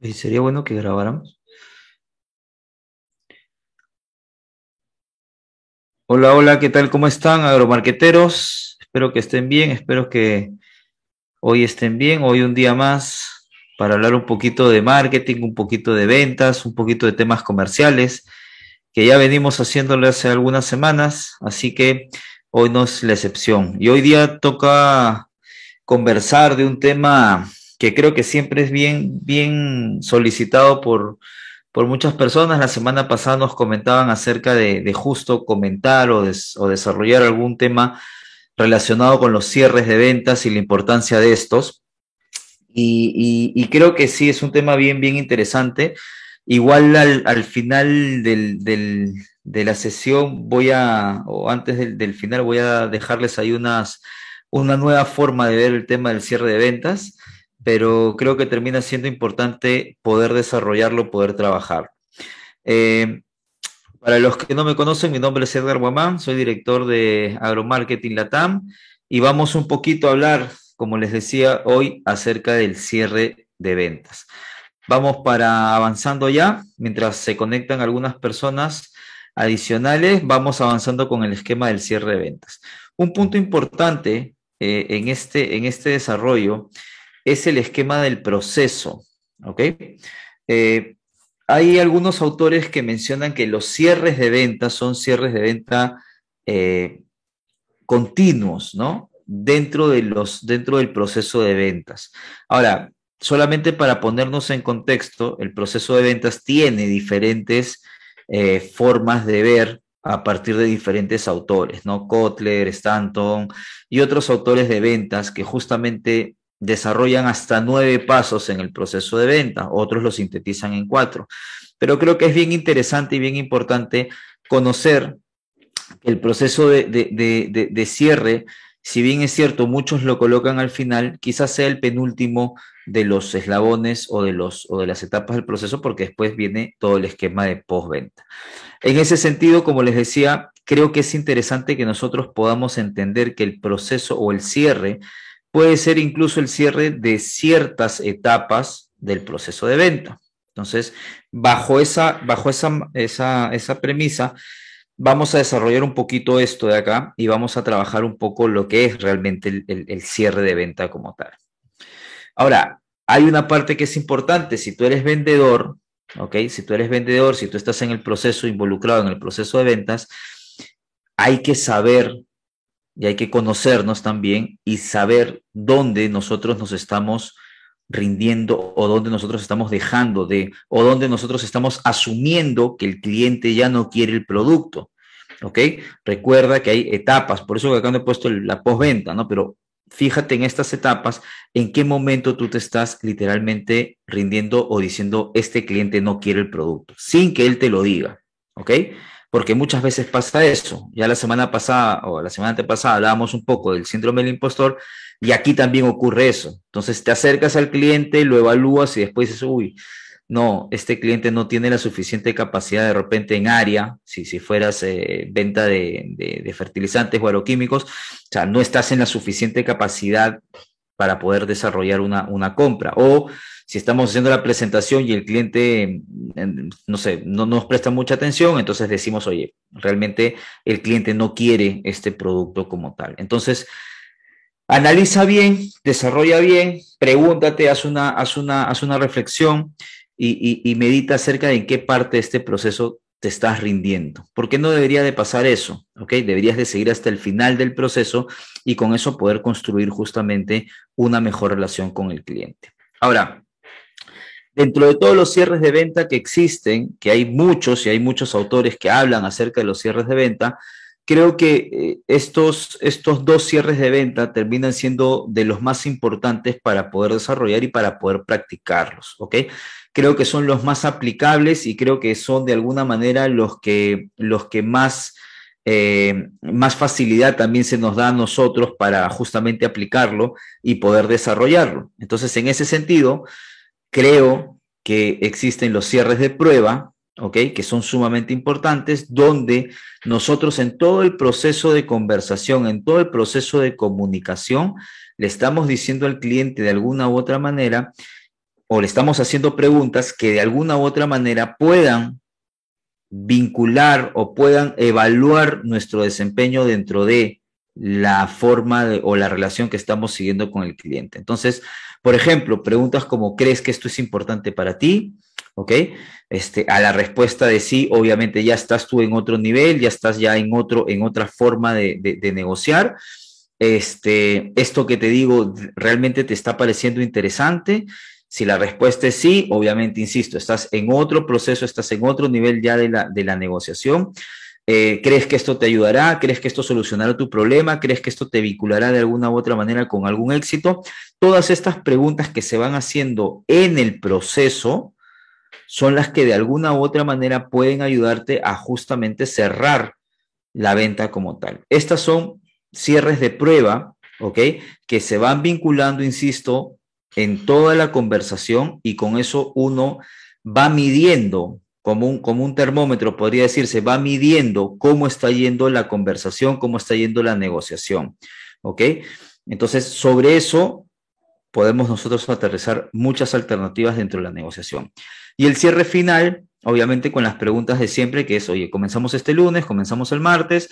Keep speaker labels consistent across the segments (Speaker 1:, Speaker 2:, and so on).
Speaker 1: Sería bueno que grabáramos. Hola, hola, ¿qué tal? ¿Cómo están, agromarqueteros? Espero que estén bien, espero que hoy estén bien. Hoy un día más para hablar un poquito de marketing, un poquito de ventas, un poquito de temas comerciales, que ya venimos haciéndolo hace algunas semanas, así que hoy no es la excepción. Y hoy día toca conversar de un tema que creo que siempre es bien, bien solicitado por, por muchas personas. La semana pasada nos comentaban acerca de, justo comentar o, des, o, desarrollar algún tema relacionado con los cierres de ventas y la importancia de estos. Y, creo que sí, es un tema bien, bien interesante. Igual al, al final del, de la sesión voy a, o antes del, del final, voy a dejarles ahí unas, una nueva forma de ver el tema del cierre de ventas pero creo que termina siendo importante poder desarrollarlo, poder trabajar. Eh, para los que no me conocen, mi nombre es Edgar Guamán, soy director de Agromarketing Latam y vamos un poquito a hablar, como les decía hoy, acerca del cierre de ventas. Vamos para avanzando ya, mientras se conectan algunas personas adicionales, vamos avanzando con el esquema del cierre de ventas. Un punto importante eh, en, este, en este desarrollo es el esquema del proceso. ¿Ok? Eh, hay algunos autores que mencionan que los cierres de venta son cierres de venta eh, continuos, ¿no? Dentro, de los, dentro del proceso de ventas. Ahora, solamente para ponernos en contexto, el proceso de ventas tiene diferentes eh, formas de ver a partir de diferentes autores, ¿no? Kotler, Stanton y otros autores de ventas que justamente desarrollan hasta nueve pasos en el proceso de venta, otros lo sintetizan en cuatro. Pero creo que es bien interesante y bien importante conocer que el proceso de, de, de, de, cierre, si bien es cierto, muchos lo colocan al final, quizás sea el penúltimo de los eslabones o de, los, o de las etapas del proceso, porque después viene todo el esquema de postventa. En ese sentido, como les decía, creo que es interesante que nosotros podamos entender que el proceso o el cierre puede ser incluso el cierre de ciertas etapas del proceso de venta. Entonces, bajo esa, bajo esa, esa, esa premisa, vamos a desarrollar un poquito esto de acá y vamos a trabajar un poco lo que es realmente el, el, cierre de venta como tal. Ahora, hay una parte que es importante. Si tú eres vendedor, ¿ok? Si tú eres vendedor, si tú estás en el proceso, involucrado en el proceso de ventas, hay que saber y hay que conocernos también y saber dónde nosotros nos estamos rindiendo o dónde nosotros estamos dejando de o dónde nosotros estamos asumiendo que el cliente ya no quiere el producto. ¿Ok? Recuerda que hay etapas, por eso acá no he puesto la postventa, ¿no? Pero fíjate en estas etapas, en qué momento tú te estás literalmente rindiendo o diciendo, este cliente no quiere el producto, sin que él te lo diga. ¿Ok? Porque muchas veces pasa eso. Ya la semana pasada o la semana antepasada hablábamos un poco del síndrome del impostor y aquí también ocurre eso. Entonces te acercas al cliente, lo evalúas y después dices, uy, no, este cliente no tiene la suficiente capacidad de repente en área, si, si fueras eh, venta de, fertilizantes o agroquímicos, o sea, no estás en la suficiente capacidad para poder desarrollar una, una compra. O si estamos haciendo la presentación y el cliente, no sé, no nos presta mucha atención, entonces decimos, oye, realmente el cliente no quiere este producto como tal. Entonces, analiza bien, desarrolla bien, pregúntate, haz una, haz una, haz una reflexión y, y, medita acerca de en qué parte de este proceso te estás rindiendo. ¿Por qué no debería de pasar eso? ¿Ok? Deberías de seguir hasta el final del proceso y con eso poder construir justamente una mejor relación con el cliente. Ahora, Dentro de todos los cierres de venta que existen, que hay muchos y hay muchos autores que hablan acerca de los cierres de venta, creo que eh, estos, estos dos cierres de venta terminan siendo de los más importantes para poder desarrollar y para poder practicarlos, ¿ok? Creo que son los más aplicables y creo que son de alguna manera los que, los que más, eh, más facilidad también se nos da a nosotros para justamente aplicarlo y poder desarrollarlo. Entonces, en ese sentido, creo que existen los cierres de prueba, ¿ok? Que son sumamente importantes, donde nosotros en todo el proceso de conversación, en todo el proceso de comunicación, le estamos diciendo al cliente de alguna u otra manera o le estamos haciendo preguntas que de alguna u otra manera puedan vincular o puedan evaluar nuestro desempeño dentro de la forma o la relación que estamos siguiendo con el cliente. Entonces, por ejemplo, preguntas como, ¿crees que esto es importante para ti? ¿Ok? Este, a la respuesta de sí, obviamente ya estás tú en otro nivel, ya estás ya en, otro, en otra forma de, negociar. Este, esto que te digo, ¿realmente te está pareciendo interesante? Si la respuesta es sí, obviamente, insisto, estás en otro proceso, estás en otro nivel ya de la, de la negociación. Eh, ¿Crees que esto te ayudará? ¿Crees que esto solucionará tu problema? ¿Crees que esto te vinculará de alguna u otra manera con algún éxito? Todas estas preguntas que se van haciendo en el proceso son las que de alguna u otra manera pueden ayudarte a justamente cerrar la venta como tal. Estas son cierres de prueba, ¿ok? Que se van vinculando, insisto, en toda la conversación y con eso uno va midiendo, como un, como un termómetro podría decirse, va midiendo cómo está yendo la conversación, cómo está yendo la negociación. ¿Ok? Entonces, sobre eso podemos nosotros aterrizar muchas alternativas dentro de la negociación. Y el cierre final, obviamente con las preguntas de siempre, que es, oye, comenzamos este lunes, comenzamos el martes,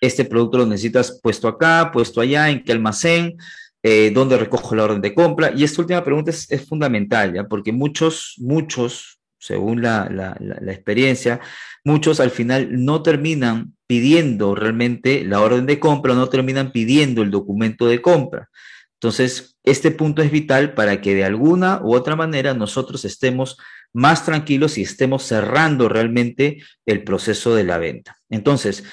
Speaker 1: este producto lo necesitas puesto acá, puesto allá, en qué almacén, eh, dónde recojo la orden de compra. Y esta última pregunta es, fundamental, ¿ya? porque muchos, muchos, según la, la, experiencia, muchos al final no terminan pidiendo realmente la orden de compra, no terminan pidiendo el documento de compra. Entonces, este punto es vital para que de alguna u otra manera nosotros estemos más tranquilos y estemos cerrando realmente el proceso de la venta. Entonces,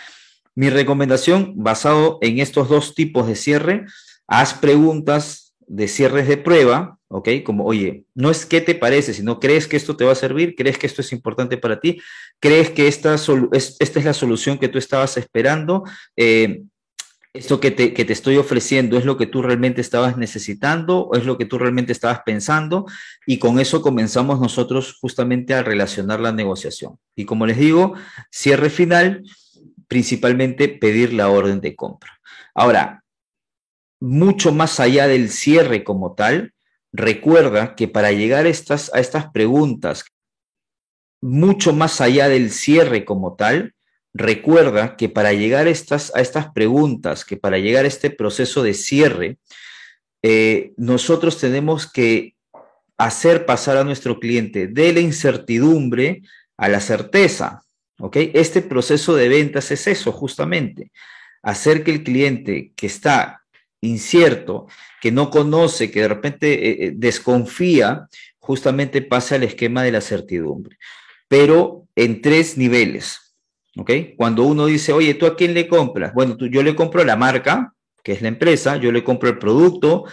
Speaker 1: mi recomendación basado en estos dos tipos de cierre haz preguntas de cierres de prueba, ¿ok? Como, oye, no es qué te parece, sino crees que esto te va a servir, crees que esto es importante para ti, crees que esta, es, esta es la solución que tú estabas esperando, eh, esto que te, que te, estoy ofreciendo es lo que tú realmente estabas necesitando o es lo que tú realmente estabas pensando y con eso comenzamos nosotros justamente a relacionar la negociación. Y como les digo, cierre final, principalmente pedir la orden de compra. Ahora, mucho más allá del cierre como tal, recuerda que para llegar a estas, a estas preguntas, mucho más allá del cierre como tal, recuerda que para llegar a estas, a estas preguntas, que para llegar a este proceso de cierre, eh, nosotros tenemos que hacer pasar a nuestro cliente de la incertidumbre a la certeza. ¿ok? Este proceso de ventas es eso, justamente, hacer que el cliente que está incierto, que no conoce, que de repente eh, eh, desconfía, justamente pasa al esquema de la certidumbre, pero en tres niveles. ¿Ok? Cuando uno dice, oye, ¿tú a quién le compras? Bueno, tú, yo le compro la marca, que es la empresa, yo le compro el producto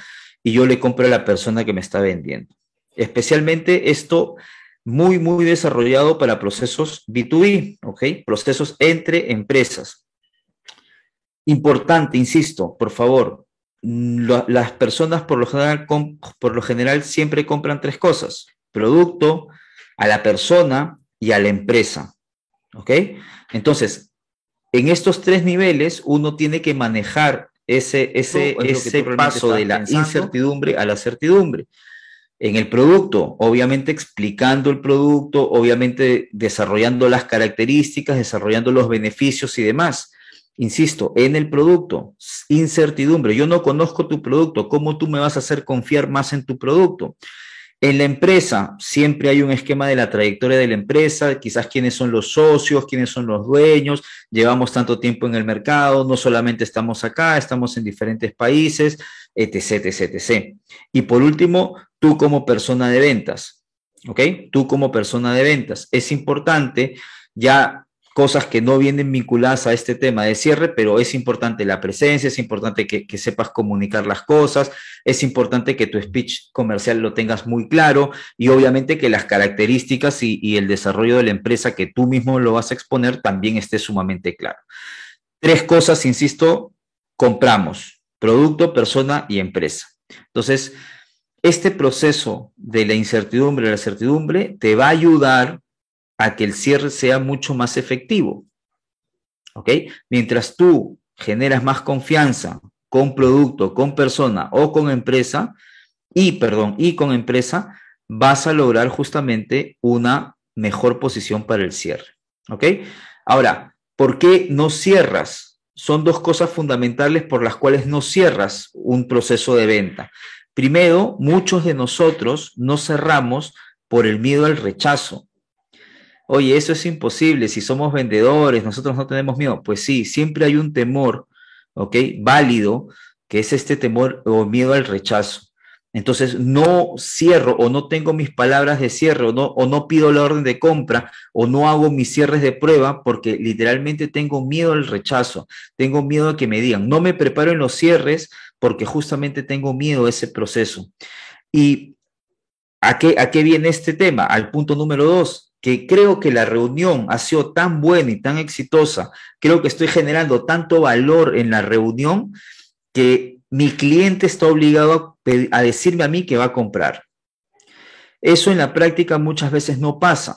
Speaker 1: y yo le compro a la persona que me está vendiendo. Especialmente esto muy, muy desarrollado para procesos B2B, ¿ok? Procesos entre empresas. Importante, insisto, por favor, las personas por lo, general, por lo general siempre compran tres cosas, producto, a la persona y a la empresa. ¿Ok? Entonces, en estos tres niveles uno tiene que manejar ese, ese, ese paso de la incertidumbre a la certidumbre. En el producto, obviamente explicando el producto, obviamente desarrollando las características, desarrollando los beneficios y demás Insisto, en el producto, incertidumbre. Yo no conozco tu producto. ¿Cómo tú me vas a hacer confiar más en tu producto? En la empresa siempre hay un esquema de la trayectoria de la empresa, quizás quiénes son los socios, quiénes son los dueños, llevamos tanto tiempo en el mercado, no solamente estamos acá, estamos en diferentes países, etc., etc., etc. Y por último, tú como persona de ventas, ¿ok? Tú como persona de ventas. Es importante ya cosas que no vienen vinculadas a este tema de cierre, pero es importante la presencia, es importante que, sepas comunicar las cosas, es importante que tu speech comercial lo tengas muy claro y obviamente que las características y, el desarrollo de la empresa que tú mismo lo vas a exponer también esté sumamente claro. Tres cosas, insisto, compramos, producto, persona y empresa. Entonces, este proceso de la incertidumbre, la certidumbre, te va a ayudar a que el cierre sea mucho más efectivo. ¿Ok? Mientras tú generas más confianza con producto, con persona o con empresa, y perdón, y con empresa, vas a lograr justamente una mejor posición para el cierre. ¿Ok? Ahora, ¿por qué no cierras? Son dos cosas fundamentales por las cuales no cierras un proceso de venta. Primero, muchos de nosotros no cerramos por el miedo al rechazo. Oye, eso es imposible, si somos vendedores, nosotros no tenemos miedo. Pues sí, siempre hay un temor, ¿ok? Válido, que es este temor o miedo al rechazo. Entonces no cierro o no tengo mis palabras de cierre o no, pido la orden de compra o no hago mis cierres de prueba porque literalmente tengo miedo al rechazo, tengo miedo a que me digan, no me preparo en los cierres porque justamente tengo miedo a ese proceso. ¿Y a qué, a qué viene este tema? Al punto número dos, que creo que la reunión ha sido tan buena y tan exitosa, creo que estoy generando tanto valor en la reunión que mi cliente está obligado a, decirme a mí que va a comprar. Eso en la práctica muchas veces no pasa,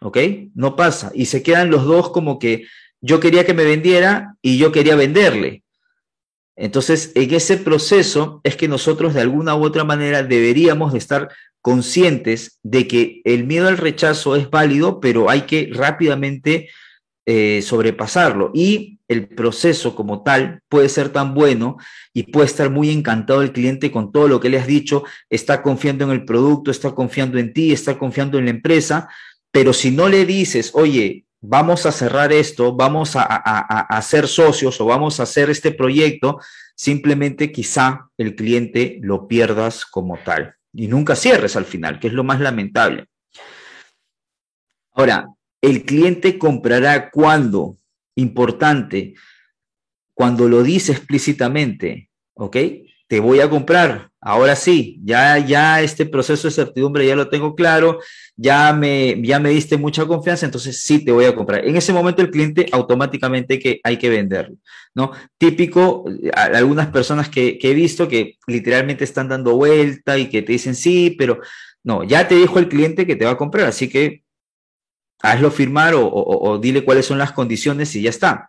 Speaker 1: ¿ok? No pasa. Y se quedan los dos como que yo quería que me vendiera y yo quería venderle. Entonces, en ese proceso es que nosotros de alguna u otra manera deberíamos de estar conscientes de que el miedo al rechazo es válido, pero hay que rápidamente eh, sobrepasarlo. Y el proceso como tal puede ser tan bueno y puede estar muy encantado el cliente con todo lo que le has dicho, está confiando en el producto, está confiando en ti, está confiando en la empresa, pero si no le dices, oye, vamos a cerrar esto, vamos a, a, ser socios o vamos a hacer este proyecto, simplemente quizá el cliente lo pierdas como tal y nunca cierres al final, que es lo más lamentable. Ahora, el cliente comprará cuando, importante, cuando lo dice explícitamente, ¿ok? Te voy a comprar, ahora sí, ya, ya este proceso de certidumbre ya lo tengo claro, ya me, ya me diste mucha confianza, entonces sí te voy a comprar. En ese momento el cliente automáticamente que hay que venderlo, ¿no? Típico, algunas personas que, que he visto que literalmente están dando vuelta y que te dicen sí, pero no, ya te dijo el cliente que te va a comprar, así que hazlo firmar o, dile cuáles son las condiciones y ya está.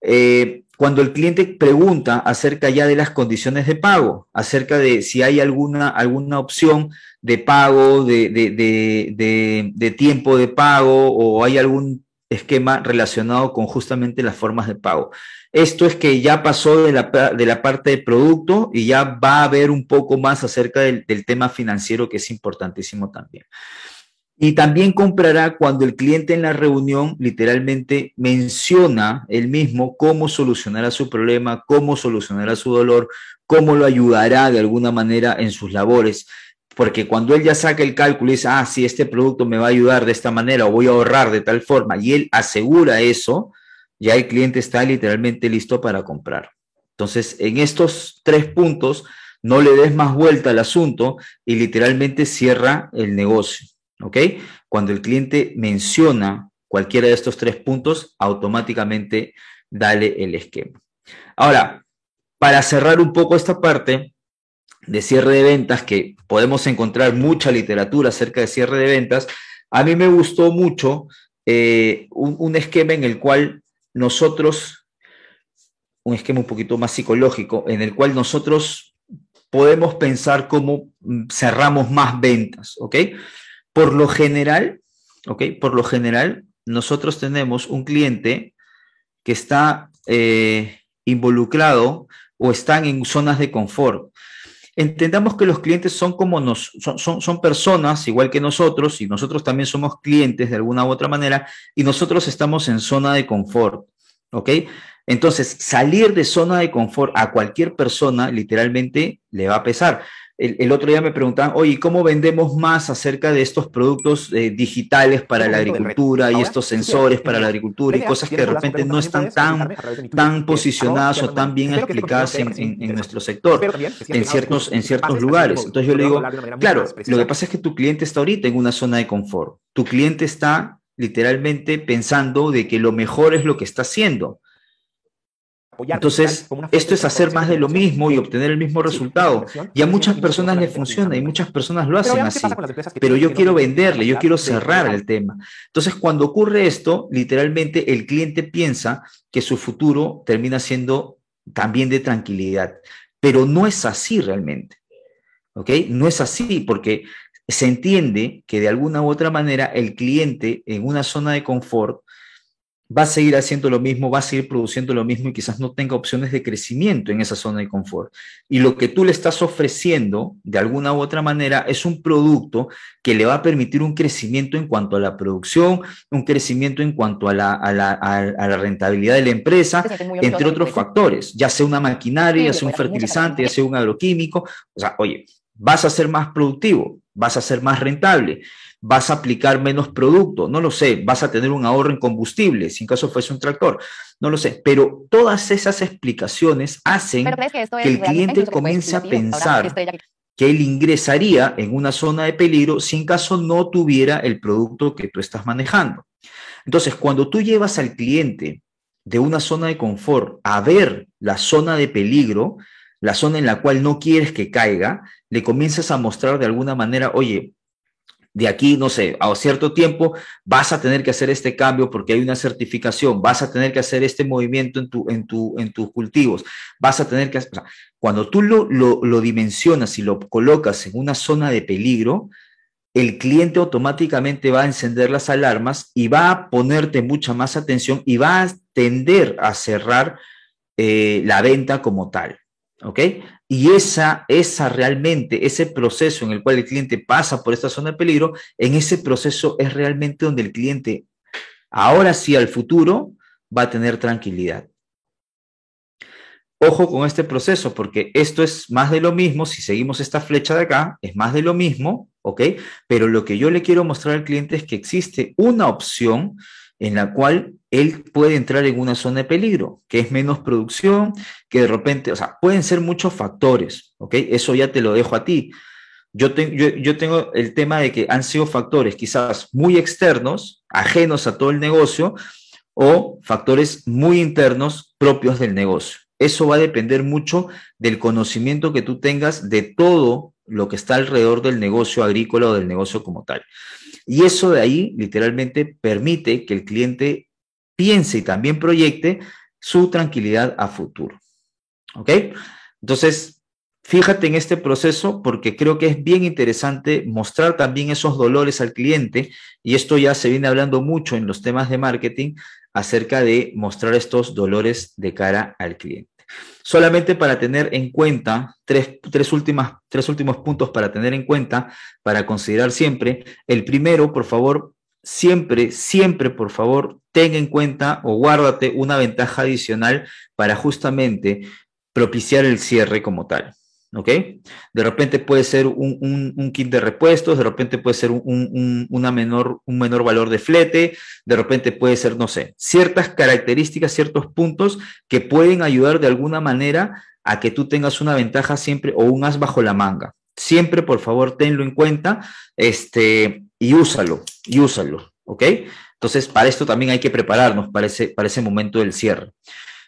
Speaker 1: Eh, cuando el cliente pregunta acerca ya de las condiciones de pago, acerca de si hay alguna, alguna opción de pago, de, de, tiempo de pago o hay algún esquema relacionado con justamente las formas de pago. Esto es que ya pasó de la, de la parte de producto y ya va a haber un poco más acerca del tema financiero que es importantísimo también. Y también comprará cuando el cliente en la reunión literalmente menciona él mismo cómo solucionará su problema, cómo solucionará su dolor, cómo lo ayudará de alguna manera en sus labores. Porque cuando él ya saca el cálculo y dice, ah, sí, este producto me va a ayudar de esta manera o voy a ahorrar de tal forma, y él asegura eso, ya el cliente está literalmente listo para comprar. Entonces, en estos tres puntos, no le des más vuelta al asunto y literalmente cierra el negocio. ¿Ok? Cuando el cliente menciona cualquiera de estos tres puntos, automáticamente dale el esquema. Ahora, para cerrar un poco esta parte de cierre de ventas, que podemos encontrar mucha literatura acerca de cierre de ventas, a mí me gustó mucho eh, un, un esquema en el cual nosotros, un esquema un poquito más psicológico, en el cual nosotros podemos pensar cómo cerramos más ventas, ¿ok? Por lo general, ¿ok? Por lo general, nosotros tenemos un cliente que está eh, involucrado o están en zonas de confort. Entendamos que los clientes son como nos, son, son, personas igual que nosotros y nosotros también somos clientes de alguna u otra manera y nosotros estamos en zona de confort, ¿ok? Entonces, salir de zona de confort a cualquier persona literalmente le va a pesar el, otro día me preguntaban, oye, ¿cómo vendemos más acerca de estos productos eh, digitales para la agricultura y estos sensores para la agricultura y cosas que de repente no están tan, tan posicionadas o tan bien explicadas en, nuestro sector, en ciertos, en ciertos lugares? Entonces yo le digo, claro, lo que pasa es que tu cliente está ahorita en una zona de confort. Tu cliente está literalmente pensando de que lo mejor es lo que está haciendo. Entonces, esto es hacer más de lo mismo y obtener el mismo resultado. Y a muchas personas les funciona y muchas personas lo hacen así. Pero yo quiero venderle, yo quiero cerrar el tema. Entonces, cuando ocurre esto, literalmente el cliente piensa que su futuro termina siendo también de tranquilidad. Pero no es así realmente. ¿Ok? No es así porque se entiende que de alguna u otra manera el cliente en una zona de confort va a seguir haciendo lo mismo, va a seguir produciendo lo mismo y quizás no tenga opciones de crecimiento en esa zona de confort. Y lo que tú le estás ofreciendo de alguna u otra manera es un producto que le va a permitir un crecimiento en cuanto a la producción, un crecimiento en cuanto a la, a la, rentabilidad de la empresa, entre otros factores, ya sea una maquinaria, ya sea un fertilizante, ya sea un agroquímico. O sea, oye, vas a ser más productivo, vas a ser más rentable vas a aplicar menos producto, no lo sé, vas a tener un ahorro en combustible, si en caso fuese un tractor, no lo sé, pero todas esas explicaciones hacen que, el cliente comience a pensar que él ingresaría en una zona de peligro si en caso no tuviera el producto que tú estás manejando. Entonces, cuando tú llevas al cliente de una zona de confort a ver la zona de peligro, la zona en la cual no quieres que caiga, le comienzas a mostrar de alguna manera, oye, de aquí, no sé, a cierto tiempo vas a tener que hacer este cambio porque hay una certificación, vas a tener que hacer este movimiento en, tu, en, tu, en tus cultivos, vas a tener que hacer, cuando tú lo, lo, lo dimensionas y lo colocas en una zona de peligro, el cliente automáticamente va a encender las alarmas y va a ponerte mucha más atención y va a tender a cerrar eh, la venta como tal. ¿Ok? Y esa, esa realmente, ese proceso en el cual el cliente pasa por esta zona de peligro, en ese proceso es realmente donde el cliente, ahora sí al futuro, va a tener tranquilidad. Ojo con este proceso, porque esto es más de lo mismo, si seguimos esta flecha de acá, es más de lo mismo, ¿ok? Pero lo que yo le quiero mostrar al cliente es que existe una opción en la cual él puede entrar en una zona de peligro, que es menos producción, que de repente, o sea, pueden ser muchos factores, ¿ok? Eso ya te lo dejo a ti. Yo, yo, tengo el tema de que han sido factores quizás muy externos, ajenos a todo el negocio, o factores muy internos propios del negocio. Eso va a depender mucho del conocimiento que tú tengas de todo lo que está alrededor del negocio agrícola o del negocio como tal. Y eso de ahí literalmente permite que el cliente piense y también proyecte su tranquilidad a futuro. ¿Ok? Entonces, fíjate en este proceso porque creo que es bien interesante mostrar también esos dolores al cliente y esto ya se viene hablando mucho en los temas de marketing acerca de mostrar estos dolores de cara al cliente. Solamente para tener en cuenta, tres, tres, últimas, tres últimos puntos para tener en cuenta, para considerar siempre. El primero, por favor, siempre, siempre, por favor, tenga en cuenta o guárdate una ventaja adicional para justamente propiciar el cierre como tal. ¿ok? De repente puede ser un, kit de repuestos, de repente puede ser un, una menor, un menor valor de flete, de repente puede ser, no sé, ciertas características, ciertos puntos que pueden ayudar de alguna manera a que tú tengas una ventaja siempre o un as bajo la manga. Siempre, por favor, tenlo en cuenta este, y úsalo, y úsalo, ¿ok? Entonces, para esto también hay que prepararnos para ese, para ese momento del cierre.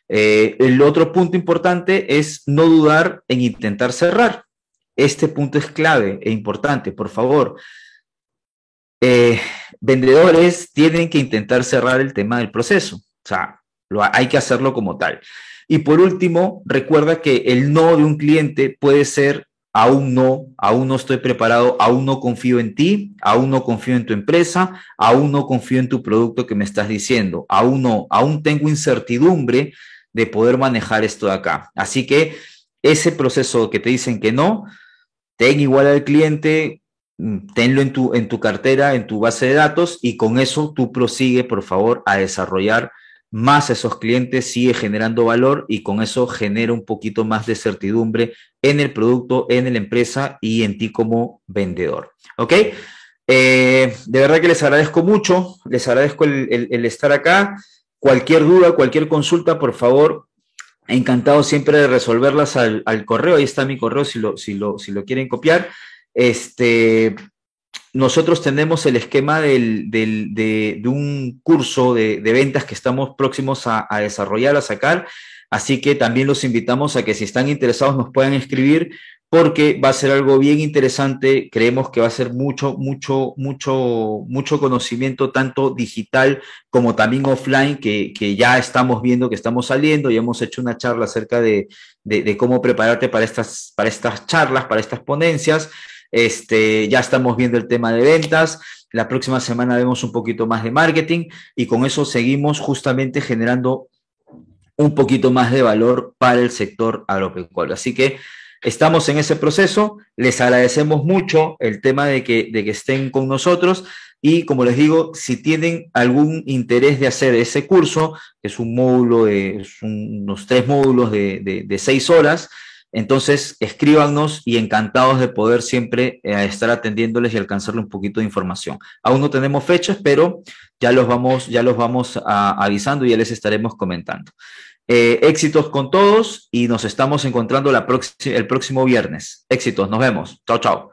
Speaker 1: Eh, el otro punto importante es no dudar en intentar cerrar. Este punto es clave e importante, por favor. Eh, vendedores tienen que intentar cerrar el tema del proceso. O sea, hay que hacerlo como tal. Y por último, recuerda que el no de un cliente puede ser aún no, aún no estoy preparado, aún no confío en ti, aún no confío en tu empresa, aún no confío en tu producto que me estás diciendo, aún no, aún tengo incertidumbre de poder manejar esto de acá. Así que ese proceso que te dicen que no, ten igual al cliente, mm, tenlo en tu, en tu cartera, en tu base de datos y con eso tú prosigue, por favor, a desarrollar más esos clientes, sigue generando valor y con eso genera un poquito más de certidumbre en el producto, en la empresa y en ti como vendedor. ¿Ok? Eh, de verdad que les agradezco mucho, les agradezco el estar acá. Cualquier duda, cualquier consulta, por favor, encantado siempre de resolverlas al, correo. Ahí está mi correo si lo, si lo, si lo quieren copiar. Este, nosotros tenemos el esquema de, un curso de, ventas que estamos próximos a, desarrollar, a sacar. Así que también los invitamos a que si están interesados nos puedan escribir porque va a ser algo bien interesante. Creemos que va a ser mucho, mucho, mucho, mucho conocimiento, tanto digital como también offline, que, ya estamos viendo que estamos saliendo y hemos hecho una charla acerca de, cómo prepararte para estas, para estas charlas, para estas ponencias. Este, ya estamos viendo el tema de ventas. La próxima semana vemos un poquito más de marketing y con eso seguimos justamente generando un poquito más de valor para el sector agropecuario. Así que estamos en ese proceso. Les agradecemos mucho el tema de que, de que estén con nosotros. Y como les digo, si tienen algún interés de hacer ese curso, que es un módulo de unos tres módulos de, de, seis horas, entonces escríbanos y encantados de poder siempre eh, estar atendiéndoles y alcanzarle un poquito de información. Aún no tenemos fechas, pero ya los vamos, ya los vamos avisando y ya les estaremos comentando. Eh, éxitos con todos y nos estamos encontrando la el próximo viernes. Éxitos, nos vemos. Chao, chao.